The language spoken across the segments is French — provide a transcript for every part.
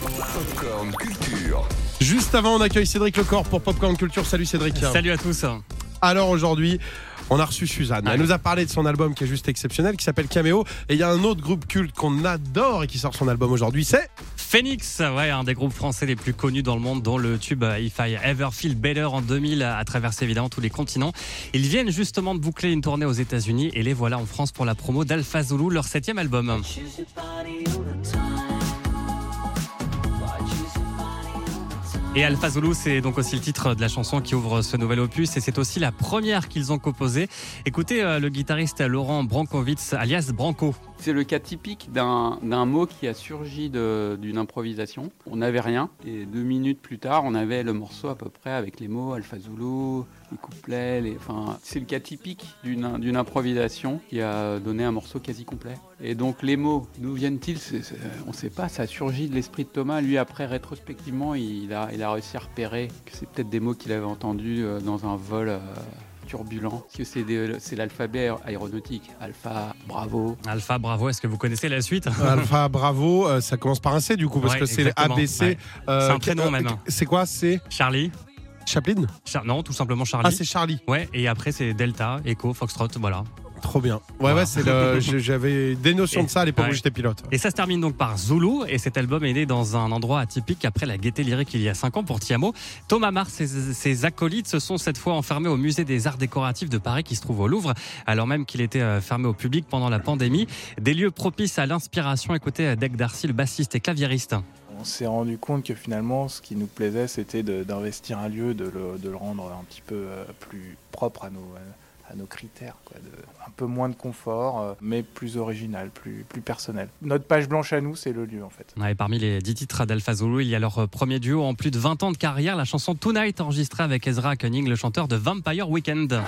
Popcorn Culture. Juste avant, on accueille Cédric Lecor pour Popcorn Culture. Salut Cédric. Salut à tous. Alors aujourd'hui, on a reçu Suzanne. Elle nous a parlé de son album qui est juste exceptionnel, qui s'appelle Cameo. Et il y a un autre groupe culte qu'on adore et qui sort son album aujourd'hui, c'est Phoenix, ouais, un des groupes français les plus connus dans le monde, dont le tube euh, If I Ever Feel Better en 2000 a traversé évidemment tous les continents. Ils viennent justement de boucler une tournée aux États-Unis et les voilà en France pour la promo d'Alpha Zulu, leur septième album. Et Alpha Zulu, c'est donc aussi le titre de la chanson qui ouvre ce nouvel opus et c'est aussi la première qu'ils ont composée. Écoutez euh, le guitariste Laurent Brankovitz, alias Branco. C'est le cas typique d'un mot qui a surgi d'une improvisation. On n'avait rien et deux minutes plus tard, on avait le morceau à peu près avec les mots Alpha Zulu, les couplets. Enfin, c'est le cas typique d'une improvisation qui a donné un morceau quasi complet. Et donc les mots, d'où viennent-ils? On ne sait pas. Ça a surgi de l'esprit de Thomas. Lui, après, rétrospectivement, il a, il a réussi à repérer que c'est peut-être des mots qu'il avait entendus euh, dans un vol. euh, turbulent, parce que c'est l'alphabet aéronautique. Alpha, bravo, Alpha, bravo, est-ce que vous connaissez la suite? Alpha Bravo. euh, ça commence par un C du coup, parce Ouais, que c'est. ABC. Ouais. euh, C'est un prénom euh, même. C'est quoi? C'est Charlie Chaplin? Char- Non, tout simplement Charlie. Ah, c'est Charlie. Ouais, et après c'est Delta, Echo, Foxtrot, voilà. Trop bien. Ouais, Voilà. ouais, c'est le. J'avais des notions Et- de ça à l'époque ouais. où j'étais pilote. Et ça se termine donc par Zulu, et cet album est né dans un endroit atypique après la gaieté lyrique il y a 5 ans pour Tiamo. Thomas Mars et ses acolytes se sont cette fois enfermés au musée des arts décoratifs de Paris qui se trouve au Louvre, alors même qu'il était euh, fermé au public pendant la pandémie. Des lieux propices à l'inspiration. Écoutez Dec Darcy, le bassiste et claviériste. On s'est rendu compte que finalement, ce qui nous plaisait, c'était d'investir un lieu, de le, de le rendre un petit peu euh, plus propre à nos, à nos critères. Quoi, de, un peu moins de confort, euh, mais plus original, plus, plus personnel. Notre page blanche à nous, c'est le lieu en fait. Ouais, et parmi les 10 titres d'Alpha Zulu, il y a leur euh, premier duo en plus de 20 ans de carrière, la chanson Tonight enregistrée avec Ezra Koenig, le chanteur de Vampire Weekend.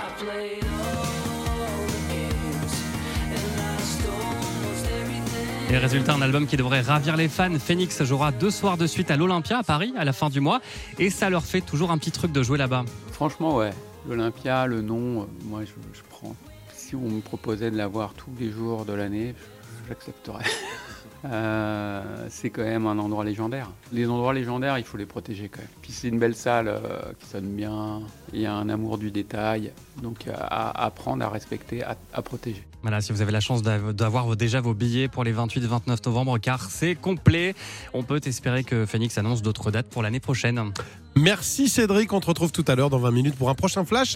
Et résultat, un album qui devrait ravir les fans. Phoenix jouera deux soirs de suite à l'Olympia à Paris à la fin du mois. Et ça leur fait toujours un petit truc de jouer là-bas. Franchement, ouais. L'Olympia, le nom, euh, moi, je, je prends. Si on me proposait de l'avoir tous les jours de l'année, j'accepterais. Euh, c'est quand même un endroit légendaire. Les endroits légendaires, il faut les protéger quand même. Puis c'est une belle salle euh, qui sonne bien. Il y a un amour du détail. Donc à, à apprendre, à respecter, à, à protéger. Voilà, si vous avez la chance d'av- d'avoir déjà vos billets pour les 28 et 29 novembre, car c'est complet, on peut espérer que Phoenix annonce d'autres dates pour l'année prochaine. Merci Cédric. On te retrouve tout à l'heure dans 20 minutes pour un prochain flash.